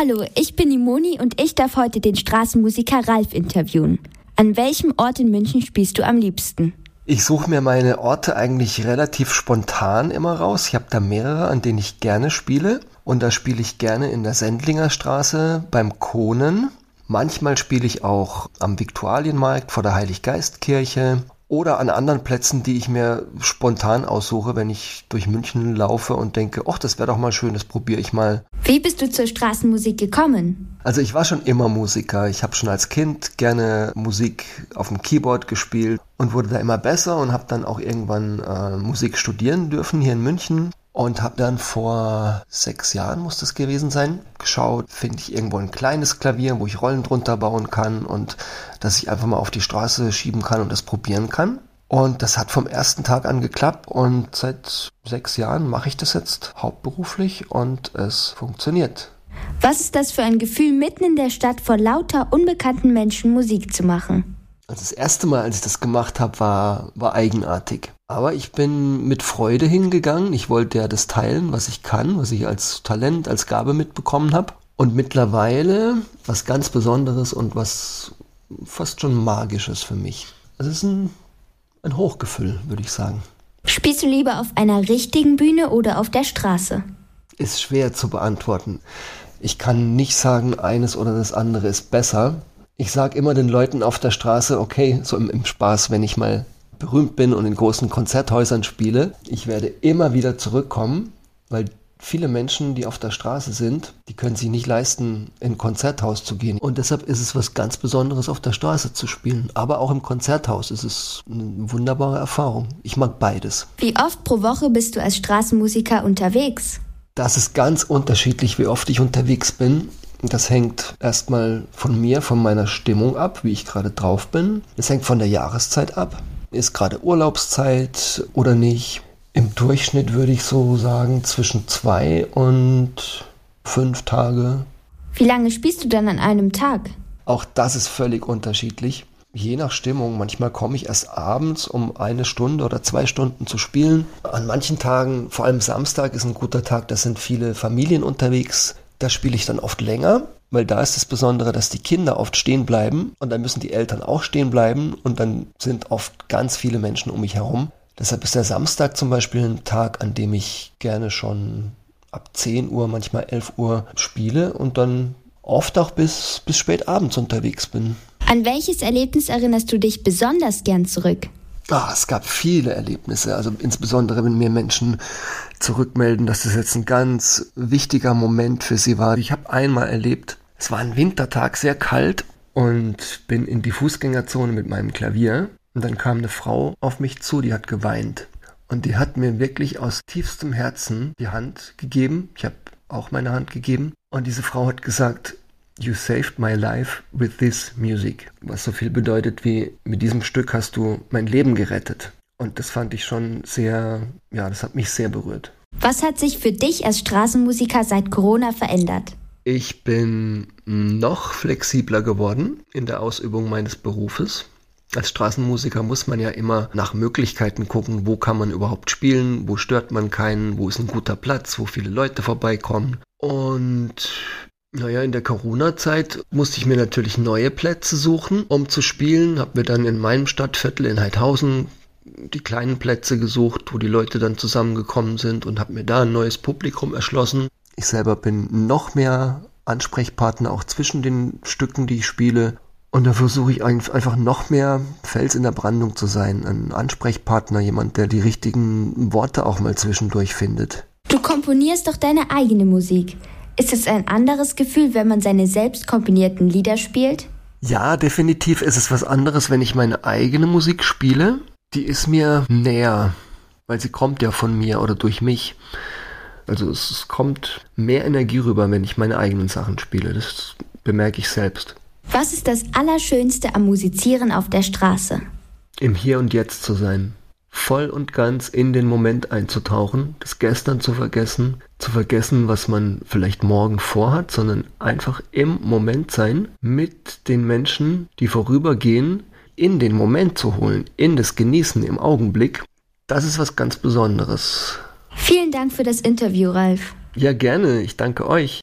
Hallo, ich bin die Moni und ich darf heute den Straßenmusiker Ralf interviewen. An welchem Ort in München spielst du am liebsten? Ich suche mir meine Orte eigentlich relativ spontan immer raus. Ich habe da mehrere, an denen ich gerne spiele. Und da spiele ich gerne in der Sendlinger Straße beim Kohnen. Manchmal spiele ich auch am Viktualienmarkt vor der Heiliggeistkirche oder an anderen Plätzen, die ich mir spontan aussuche, wenn ich durch München laufe und denke, ach, das wäre doch mal schön, das probiere ich mal. Wie bist du zur Straßenmusik gekommen? Also ich war schon immer Musiker. Ich habe schon als Kind gerne Musik auf dem Keyboard gespielt und wurde da immer besser und habe dann auch irgendwann äh, Musik studieren dürfen hier in München und habe dann vor sechs Jahren, muss das gewesen sein, geschaut, finde ich irgendwo ein kleines Klavier, wo ich Rollen drunter bauen kann und dass ich einfach mal auf die Straße schieben kann und das probieren kann. Und das hat vom ersten Tag an geklappt und seit sechs Jahren mache ich das jetzt hauptberuflich und es funktioniert. Was ist das für ein Gefühl, mitten in der Stadt vor lauter unbekannten Menschen Musik zu machen? Also das erste Mal, als ich das gemacht habe, war, war eigenartig. Aber ich bin mit Freude hingegangen. Ich wollte ja das teilen, was ich kann, was ich als Talent, als Gabe mitbekommen habe. Und mittlerweile was ganz Besonderes und was fast schon Magisches für mich. Also es ist ein, ein Hochgefühl, würde ich sagen. Spielst du lieber auf einer richtigen Bühne oder auf der Straße? Ist schwer zu beantworten. Ich kann nicht sagen, eines oder das andere ist besser. Ich sage immer den Leuten auf der Straße, okay, so im, im Spaß, wenn ich mal berühmt bin und in großen Konzerthäusern spiele, ich werde immer wieder zurückkommen, weil viele Menschen, die auf der Straße sind, die können sich nicht leisten, in ein Konzerthaus zu gehen. Und deshalb ist es was ganz Besonderes, auf der Straße zu spielen. Aber auch im Konzerthaus ist es eine wunderbare Erfahrung. Ich mag beides. Wie oft pro Woche bist du als Straßenmusiker unterwegs? Das ist ganz unterschiedlich, wie oft ich unterwegs bin. Das hängt erstmal von mir, von meiner Stimmung ab, wie ich gerade drauf bin. Es hängt von der Jahreszeit ab. Ist gerade Urlaubszeit oder nicht? Im Durchschnitt würde ich so sagen zwischen zwei und fünf Tage. Wie lange spielst du dann an einem Tag? Auch das ist völlig unterschiedlich. Je nach Stimmung. Manchmal komme ich erst abends, um eine Stunde oder zwei Stunden zu spielen. An manchen Tagen, vor allem Samstag ist ein guter Tag, da sind viele Familien unterwegs. Da spiele ich dann oft länger, weil da ist das Besondere, dass die Kinder oft stehen bleiben und dann müssen die Eltern auch stehen bleiben und dann sind oft ganz viele Menschen um mich herum. Deshalb ist der Samstag zum Beispiel ein Tag, an dem ich gerne schon ab 10 Uhr, manchmal 11 Uhr spiele und dann oft auch bis, bis spät abends unterwegs bin. An welches Erlebnis erinnerst du dich besonders gern zurück? Ah, es gab viele Erlebnisse, also insbesondere wenn mir Menschen zurückmelden, dass das jetzt ein ganz wichtiger Moment für sie war. Ich habe einmal erlebt, es war ein Wintertag, sehr kalt und bin in die Fußgängerzone mit meinem Klavier und dann kam eine Frau auf mich zu, die hat geweint und die hat mir wirklich aus tiefstem Herzen die Hand gegeben. Ich habe auch meine Hand gegeben und diese Frau hat gesagt, You saved my life with this music. Was so viel bedeutet wie, mit diesem Stück hast du mein Leben gerettet. Und das fand ich schon sehr, ja, das hat mich sehr berührt. Was hat sich für dich als Straßenmusiker seit Corona verändert? Ich bin noch flexibler geworden in der Ausübung meines Berufes. Als Straßenmusiker muss man ja immer nach Möglichkeiten gucken, wo kann man überhaupt spielen, wo stört man keinen, wo ist ein guter Platz, wo viele Leute vorbeikommen. Und naja, in der Corona-Zeit musste ich mir natürlich neue Plätze suchen, um zu spielen. Hab mir dann in meinem Stadtviertel in Heidhausen die kleinen Plätze gesucht, wo die Leute dann zusammengekommen sind und habe mir da ein neues Publikum erschlossen. Ich selber bin noch mehr Ansprechpartner auch zwischen den Stücken, die ich spiele. Und da versuche ich einfach noch mehr Fels in der Brandung zu sein. Ein Ansprechpartner, jemand, der die richtigen Worte auch mal zwischendurch findet. Du komponierst doch deine eigene Musik. Ist es ein anderes Gefühl, wenn man seine selbst komponierten Lieder spielt? Ja, definitiv ist es was anderes, wenn ich meine eigene Musik spiele. Die ist mir näher, weil sie kommt ja von mir oder durch mich. Also es kommt mehr Energie rüber, wenn ich meine eigenen Sachen spiele. Das bemerke ich selbst. Was ist das Allerschönste am Musizieren auf der Straße? Im Hier und Jetzt zu sein voll und ganz in den Moment einzutauchen, das Gestern zu vergessen, zu vergessen, was man vielleicht morgen vorhat, sondern einfach im Moment sein, mit den Menschen, die vorübergehen, in den Moment zu holen, in das Genießen im Augenblick, das ist was ganz Besonderes. Vielen Dank für das Interview, Ralf. Ja, gerne. Ich danke euch.